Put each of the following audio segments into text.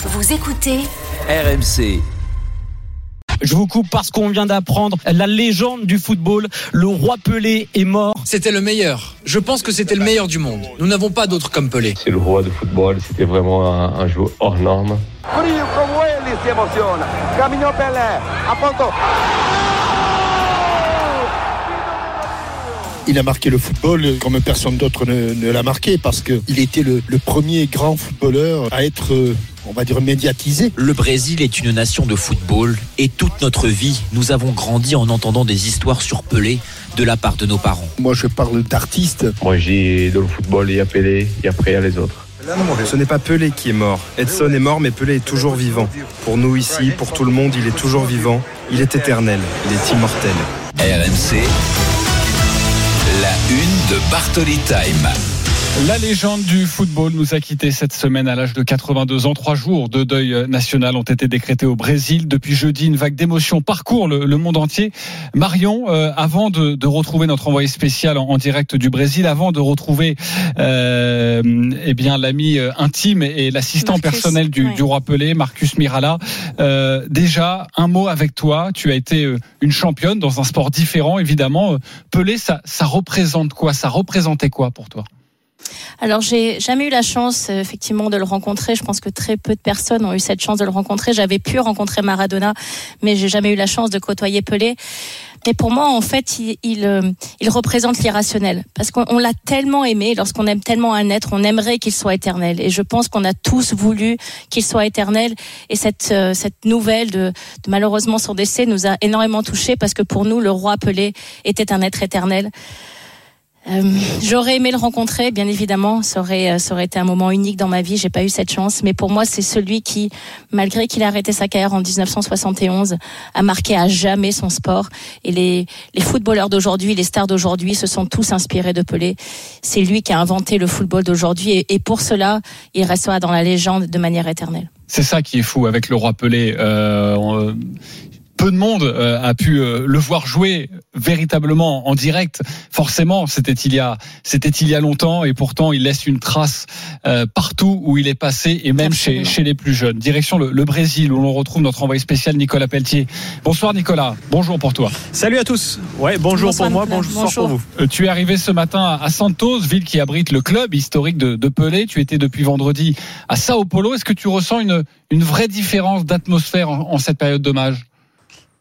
Vous écoutez RMC. Je vous coupe parce qu'on vient d'apprendre la légende du football. Le roi Pelé est mort. C'était le meilleur. Je pense que c'était le meilleur du monde. Nous n'avons pas d'autre comme Pelé. C'est le roi du football. C'était vraiment un, un joueur hors norme. Frio emociona. Caminhou Pelé. Il a marqué le football comme personne d'autre ne, ne l'a marqué parce qu'il était le, le, premier grand footballeur à être, on va dire, médiatisé. Le Brésil est une nation de football et toute notre vie, nous avons grandi en entendant des histoires sur Pelé de la part de nos parents. Moi, je parle d'artistes. Moi, dis dans le football, il y a Pelé et après, il y a les autres. Ce n'est pas Pelé qui est mort. Edson est mort, mais Pelé est toujours vivant. Pour nous ici, pour tout le monde, il est toujours vivant. Il est éternel. Il est immortel. RMC. La une de Bartoli Time. La légende du football nous a quittés cette semaine à l'âge de 82 ans. Trois jours de deuil national ont été décrétés au Brésil. Depuis jeudi, une vague d'émotions parcourt le, le, monde entier. Marion, euh, avant de, de, retrouver notre envoyé spécial en, en, direct du Brésil, avant de retrouver euh, eh bien l'ami intime et l'assistant personnel du, ouais. du, roi Pelé, Marcus Mirala, euh, déjà un mot avec toi. Tu as été une championne dans un sport différent, évidemment. Pelé, ça, ça représente quoi? Ça représentait quoi pour toi? Alors j'ai jamais eu la chance euh, effectivement de le rencontrer. Je pense que très peu de personnes ont eu cette chance de le rencontrer. J'avais pu rencontrer Maradona, mais j'ai jamais eu la chance de côtoyer Pelé. Mais pour moi, en fait, il, il, euh, il représente l'irrationnel. Parce qu'on l'a tellement aimé, lorsqu'on aime tellement un être, on aimerait qu'il soit éternel. Et je pense qu'on a tous voulu qu'il soit éternel. Et cette, euh, cette nouvelle de, de, malheureusement son décès nous a énormément touchés parce que pour nous, le roi Pelé était un être éternel. Euh, J'aurais aimé le rencontrer, bien évidemment. Ça aurait, ça aurait été un moment unique dans ma vie. J'ai pas eu cette chance, mais pour moi, c'est celui qui, malgré qu'il a arrêté sa carrière en 1971, a marqué à jamais son sport. Et les, les footballeurs d'aujourd'hui, les stars d'aujourd'hui, se sont tous inspirés de Pelé. C'est lui qui a inventé le football d'aujourd'hui, et, pour cela, il restera dans la légende de manière éternelle. C'est ça qui est fou avec le roi Pelé. Euh, peu de monde euh, a pu euh, le voir jouer véritablement en direct. Forcément, c'était il y a c'était il y a longtemps et pourtant il laisse une trace euh, partout où il est passé et même chez, chez les plus jeunes. Direction le, le Brésil où l'on retrouve notre envoyé spécial Nicolas Pelletier. Bonsoir Nicolas. Bonjour pour toi. Salut à tous. Ouais, bonjour Bonsoir, pour moi, Bonjour. pour vous. Euh, tu es arrivé ce matin à Santos, ville qui abrite le club historique de, de Pelé. Tu étais depuis vendredi à Sao Paulo. Est-ce que tu ressens une une vraie différence d'atmosphère en, en cette période d'hommage?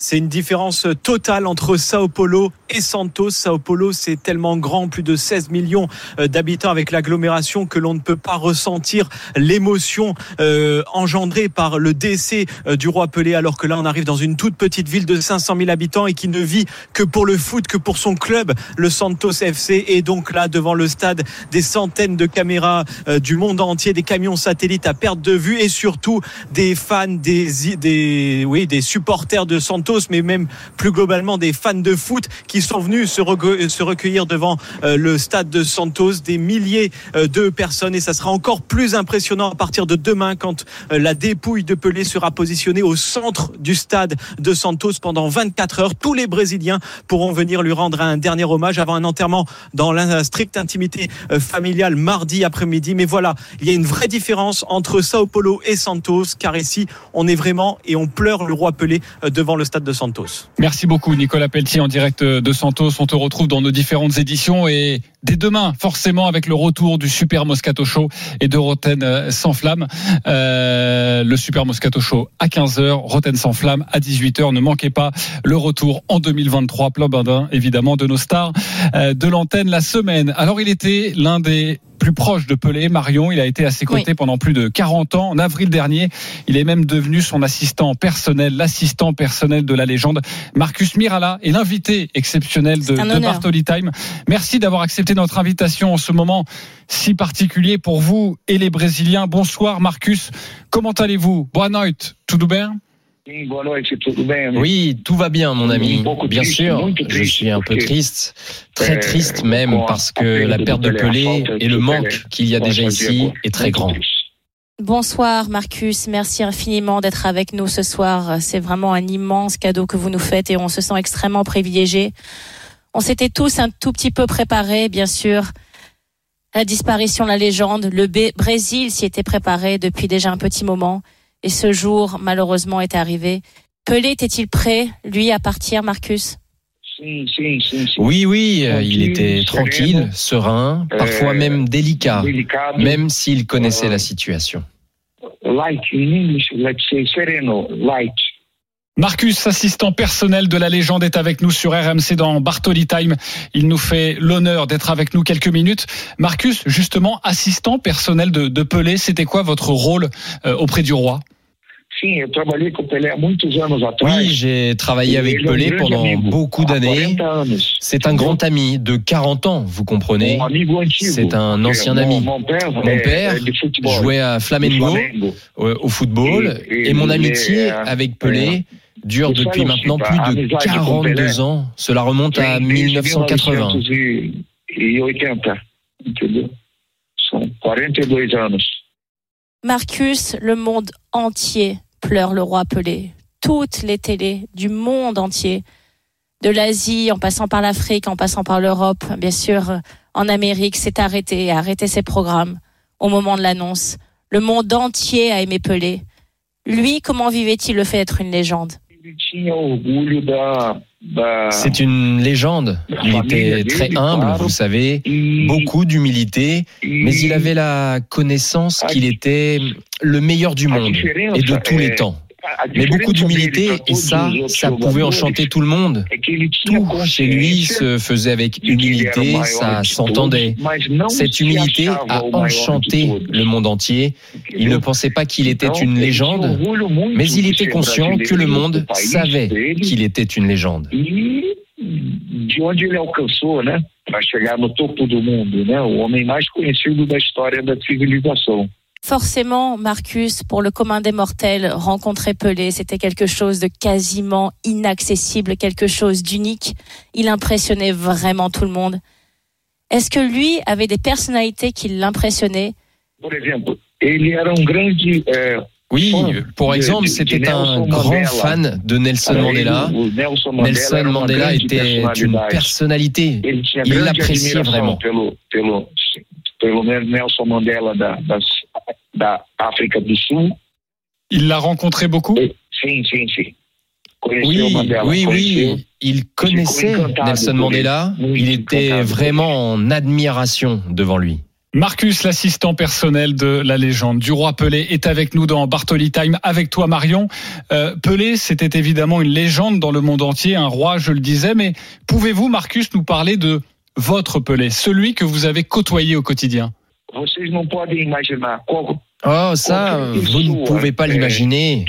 C'est une différence totale entre Sao Paulo et Santos. Sao Paulo, c'est tellement grand, plus de 16 millions euh, d'habitants avec l'agglomération que l'on ne peut pas ressentir l'émotion euh, engendrée par le décès euh, du roi Pelé, alors que là, on arrive dans une toute petite ville de 500 000 habitants et qui ne vit que pour le foot, que pour son club, le Santos FC. Et donc là, devant le stade, des centaines de caméras du monde entier, des camions satellites à perte de vue et surtout des fans, des, des, oui, des supporters de Santos mais même plus globalement des fans de foot qui sont venus se, recueillir, devant euh, le stade de Santos, des milliers euh, de personnes et ça sera encore plus impressionnant à partir de demain quand euh, la dépouille de Pelé sera positionnée au centre du stade de Santos pendant 24 heures. Tous les Brésiliens pourront venir lui rendre un dernier hommage avant un enterrement dans la stricte intimité familiale mardi après-midi. Mais voilà, il y a une vraie différence entre Sao Paulo et Santos car ici on est vraiment et on pleure le roi Pelé devant le stade de Santos. Merci beaucoup Nicolas Pelletier en direct de Santos. On te retrouve dans nos différentes éditions et dès demain forcément avec le retour du Super Moscato Show et de Roten sans flamme. Euh, le Super Moscato Show à 15h, Roten sans flamme à 18h. Ne manquez pas le retour en 2023, plein badin évidemment de nos stars euh, de l'antenne la semaine. Alors il était l'un des plus proche de Pelé, Marion. Il a été à ses côtés oui. pendant plus de 40 ans. En avril dernier, il est même devenu son assistant personnel, l'assistant personnel de la légende. Marcus Mirala est l'invité exceptionnel de, de Bartoli Time. Merci d'avoir accepté notre invitation en ce moment si particulier pour vous et les Brésiliens. Bonsoir Marcus. Comment allez-vous? Boa noite. Tudo bem oui, tout va bien, mon ami. Bien sûr, je suis un peu triste, très triste même, parce que la perte de Pelé et le manque qu'il y a déjà ici est très grand. Bonsoir Marcus, merci infiniment d'être avec nous ce soir. C'est vraiment un immense cadeau que vous nous faites et on se sent extrêmement privilégiés. On s'était tous un tout petit peu préparés, bien sûr. La disparition de la légende, le Brésil s'y était préparé depuis déjà un petit moment. Et ce jour, malheureusement, est arrivé. Pelé était-il prêt, lui, à partir, Marcus? Oui, oui, euh, il était tranquille, serein, parfois même délicat, même s'il connaissait la situation. Marcus, assistant personnel de la légende, est avec nous sur RMC dans Bartoli Time. Il nous fait l'honneur d'être avec nous quelques minutes. Marcus, justement, assistant personnel de, de Pelé, c'était quoi votre rôle euh, auprès du roi? Oui, j'ai travaillé avec Pelé pendant beaucoup d'années. C'est un grand ami de 40 ans, vous comprenez. C'est un ancien ami. Mon père jouait à Flamengo au football et mon amitié avec Pelé dure depuis maintenant plus de 42 ans. Cela remonte à 1980. Marcus, le monde entier pleure le roi Pelé. Toutes les télés du monde entier, de l'Asie en passant par l'Afrique, en passant par l'Europe, bien sûr, en Amérique, s'est arrêté, a arrêté ses programmes au moment de l'annonce. Le monde entier a aimé Pelé. Lui, comment vivait-il le fait d'être une légende? C'est une légende. Il était très humble, vous savez, beaucoup d'humilité, mais il avait la connaissance qu'il était le meilleur du monde et de tous les temps mais beaucoup d'humilité et ça, ça pouvait enchanter tout le monde. Tout chez lui se faisait avec humilité, ça s'entendait. Cette humilité a enchanté le monde entier. Il ne pensait pas qu'il était une légende, mais il était conscient que le monde savait qu'il était une légende. de onde ele alcançou, né, para chegar no topo do mundo, né, o homem mais conhecido da história da civilização. Forcément, Marcus, pour le commun des mortels, rencontrer Pelé, c'était quelque chose de quasiment inaccessible, quelque chose d'unique. Il impressionnait vraiment tout le monde. Est-ce que lui avait des personnalités qui l'impressionnaient? Oui, pour exemple, c'était un grand fan de Nelson Mandela. Nelson Mandela était une personnalité. Il l'appréciait vraiment. Nelson Mandela Il l'a rencontré beaucoup? Oui, oui, oui. Il connaissait Nelson Mandela. Il était vraiment en admiration devant lui. Marcus, l'assistant personnel de la légende du roi Pelé, est avec nous dans Bartoli Time. Avec toi, Marion. Euh, Pelé, c'était évidemment une légende dans le monde entier, un roi, je le disais. Mais pouvez-vous, Marcus, nous parler de votre Pelé, celui que vous avez côtoyé au quotidien Oh, ça, vous ne pouvez pas l'imaginer.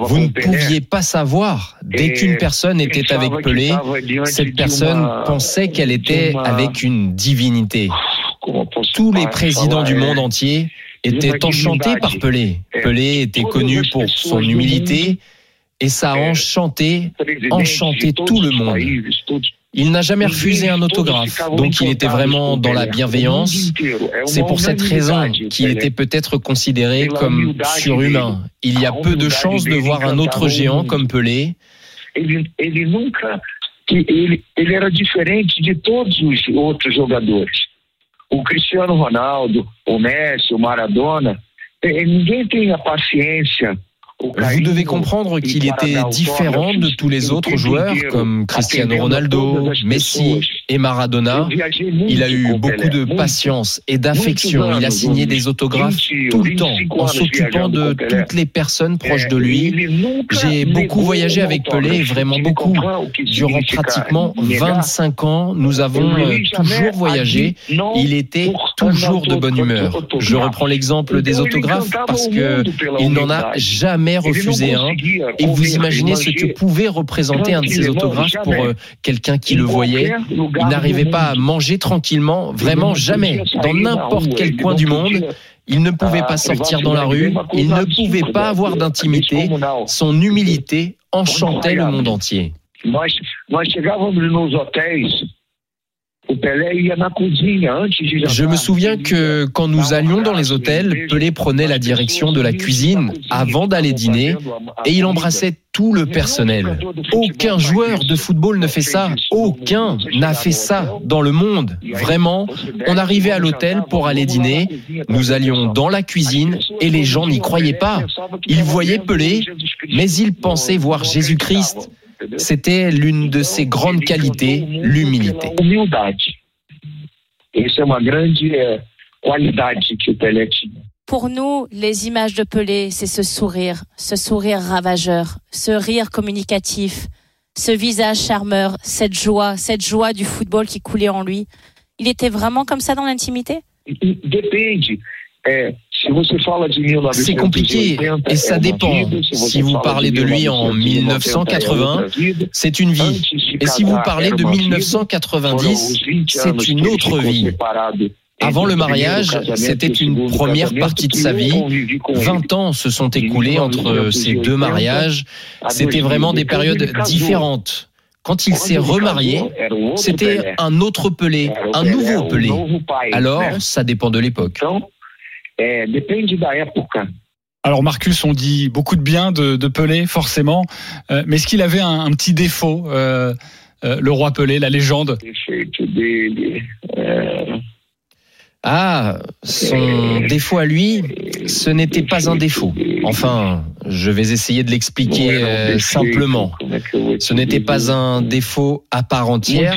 Vous ne pouviez pas savoir. Dès qu'une personne était avec Pelé, cette personne pensait qu'elle était avec une divinité. Tous les présidents du monde entier étaient enchantés par Pelé. Pelé était connu pour son humilité et ça a enchanté, enchanté tout le monde. Il n'a jamais refusé un autographe, donc il était vraiment dans la bienveillance. C'est pour cette raison qu'il était peut-être considéré comme surhumain. Il y a peu de chances de voir un autre géant comme Pelé. Ele, era diferente de todos os outros jogadores. O Cristiano Ronaldo, o Messi, o Maradona, ninguém tem a paciência Vous devez comprendre qu'il était différent de tous les autres joueurs comme Cristiano Ronaldo, Messi et Maradona. Il a eu beaucoup de patience et d'affection. Il a signé des autographes tout le temps en s'occupant de toutes les personnes proches de lui. J'ai beaucoup voyagé avec Pelé, vraiment beaucoup. Durant pratiquement 25 ans, nous avons euh, toujours voyagé. Il était toujours de bonne humeur. Je reprends l'exemple des autographes parce que il n'en a jamais refusé un. Et vous imaginez ce que pouvait représenter un de ces autographes pour euh, quelqu'un qui le voyait. Il n'arrivait pas à manger tranquillement, vraiment jamais, dans n'importe quel coin du monde. Il ne pouvait pas sortir dans la rue, il ne pouvait pas avoir d'intimité. Son humilité enchantait le monde entier. Je me souviens que quand nous allions dans les hôtels, Pelé prenait la direction de la cuisine avant d'aller dîner et il embrassait tout le personnel. Aucun joueur de football ne fait ça. Aucun n'a fait ça dans le monde. Vraiment, on arrivait à l'hôtel pour aller dîner, nous allions dans la cuisine et les gens n'y croyaient pas. Ils voyaient Pelé, mais ils pensaient voir Jésus-Christ. C'était l'une de ses grandes qualités, l'humilité. Pour nous, les images de Pelé, c'est ce sourire, ce sourire ravageur, ce rire communicatif, ce visage charmeur, cette joie, cette joie du football qui coulait en lui. Il était vraiment comme ça dans l'intimité? C'est compliqué et ça dépend. Si vous parlez de lui en 1980, c'est une vie. Et si vous parlez de 1990, c'est une autre vie. Avant le mariage, c'était une première partie de sa vie. 20 ans se sont écoulés entre ces deux mariages. C'était vraiment des périodes différentes. Quand il s'est remarié, c'était un autre Pelé, un nouveau Pelé. Alors, ça dépend de l'époque. Alors Marcus, on dit beaucoup de bien de, Pelé, forcément, euh, mais est-ce qu'il avait un, petit défaut, euh, euh, le roi Pelé, la légende? Ah, son défaut à lui, ce n'était pas un défaut. Enfin, je vais essayer de l'expliquer simplement. Ce n'était pas un défaut à part entière,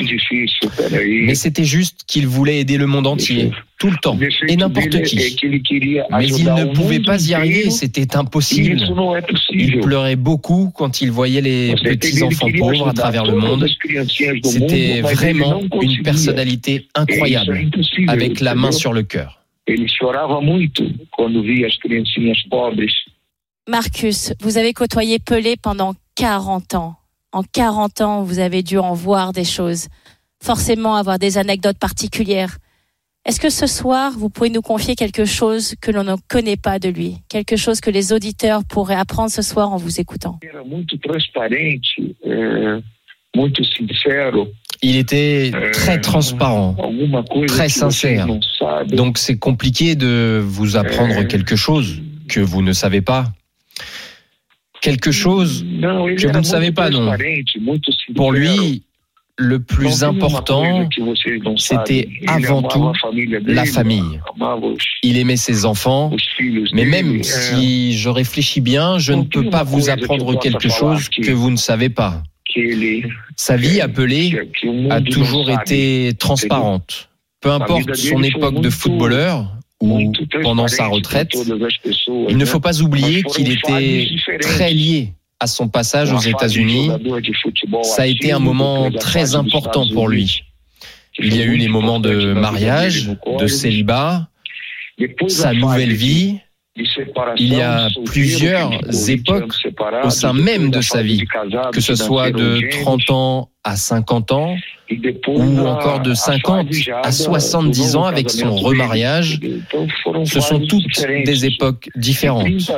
mais c'était juste qu'il voulait aider le monde entier tout le temps et n'importe qui. Mais il ne pouvait pas y arriver, c'était impossible. Il pleurait beaucoup quand il voyait les petits enfants pauvres à travers le monde. C'était vraiment une personnalité incroyable, avec la main sur le cœur. Marcus, vous avez côtoyé Pelé pendant 40 ans. En 40 ans, vous avez dû en voir des choses, forcément avoir des anecdotes particulières. Est-ce que ce soir, vous pouvez nous confier quelque chose que l'on ne connaît pas de lui? Quelque chose que les auditeurs pourraient apprendre ce soir en vous écoutant? Il était très transparent, très sincère. Donc c'est compliqué de vous apprendre quelque chose que vous ne savez pas. Quelque chose que vous ne savez pas, non. Pour lui, le plus important, c'était avant tout la famille. Il aimait ses enfants, mais même si je réfléchis bien, je ne peux pas vous apprendre quelque chose que vous ne savez pas. Sa vie appelée a toujours été transparente. Peu importe son époque de footballeur ou pendant sa retraite, il ne faut pas oublier qu'il était très lié à son passage aux États-Unis, ça a été un moment très important pour lui. Il y a eu les moments de mariage, de célibat, sa nouvelle vie. Il y a plusieurs époques au sein même de sa vie, que ce soit de 30 ans à 50 ans, ou encore de 50 à 70 ans avec son remariage. Ce sont toutes des époques différentes.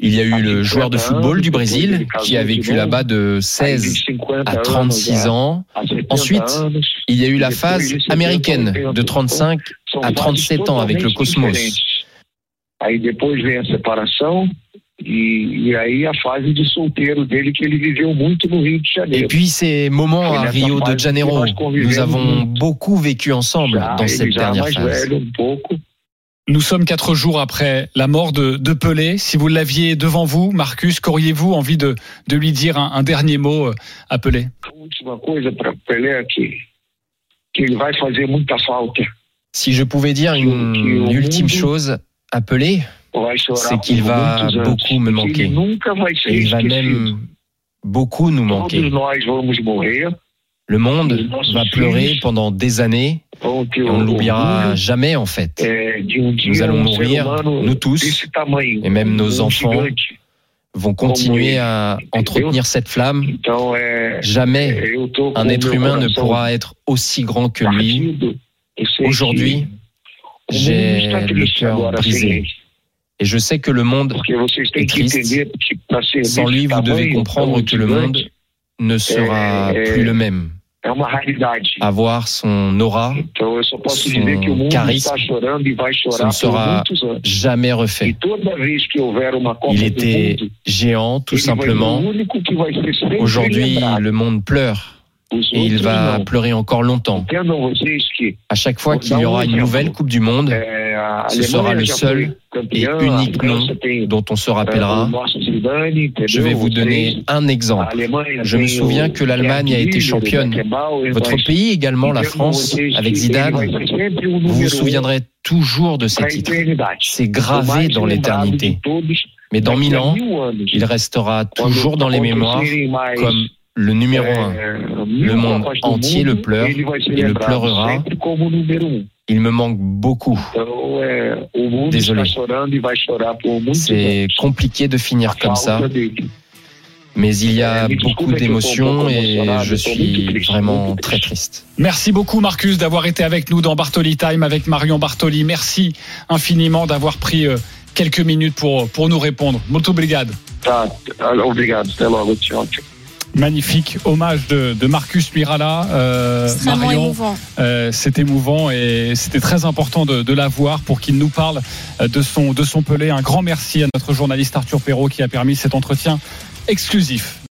Il y a eu le joueur de football du Brésil qui a vécu là-bas de 16 à 36 ans. Ensuite, il y a eu la phase américaine de 35 à 37 ans avec le Cosmos. Et puis ces moments à Rio de Janeiro, nous avons beaucoup vécu ensemble dans cette dernière phase. Nous sommes quatre jours après la mort de, Pelé. Si vous l'aviez devant vous, Marcus, qu'auriez-vous envie de, lui dire un, dernier mot euh, à Pelé? Si je pouvais dire une ultime chose à Pelé, c'est qu'il va beaucoup me manquer. Il va même beaucoup nous manquer. Le monde va pleurer pendant des années et on ne l'oubliera jamais en fait. Nous allons mourir, nous tous, et même nos enfants vont continuer à entretenir cette flamme. Jamais un être humain ne pourra être aussi grand que lui. Aujourd'hui, j'ai le cœur brisé. Et je sais que le monde est triste. Sans lui, vous devez comprendre que le monde ne sera plus le même. avoir son aura, son charisme, chorar ne sera jamais refait. Il était géant, tout simplement. Aujourd'hui, le monde pleure et il va pleurer encore longtemps. À chaque fois qu'il y aura une nouvelle Coupe du Monde, a ce sera le seul et unique nom tem dont on se rappellera. entendeu? Je vais vous donner un exemple. Je me souviens que l'Allemagne a été championne. Votre pays également, la France, avec Zidane, vous vous souviendrez toujours de ce pra titre. eternidade. C'est gravé dans l'éternité. Mais dans mille ans, il restera toujours dans les mémoires comme le numéro un. mil Le monde entier le pleure et le pleurera. Il me manque beaucoup. Mundo Désolé. C'est compliqué de finir A comme ça, mais il y a Mais beaucoup d'émotions et je suis vraiment très triste. Merci beaucoup Marcus d'avoir été avec nous dans Bartoli Time avec Marion Bartoli. Merci infiniment d'avoir pris euh, quelques minutes pour, pour nous répondre. Molto obrigado. Tá, obrigado. Até logo. Tchau, tchau. Magnifique hommage de, de Marcus Mirala. Euh, Marion, émouvant. euh, c'est émouvant et c'était très important de, de l'avoir pour qu'il nous parle euh, de son, de son Pelé. Un grand merci à notre journaliste Arthur Perrault qui a permis cet entretien exclusif.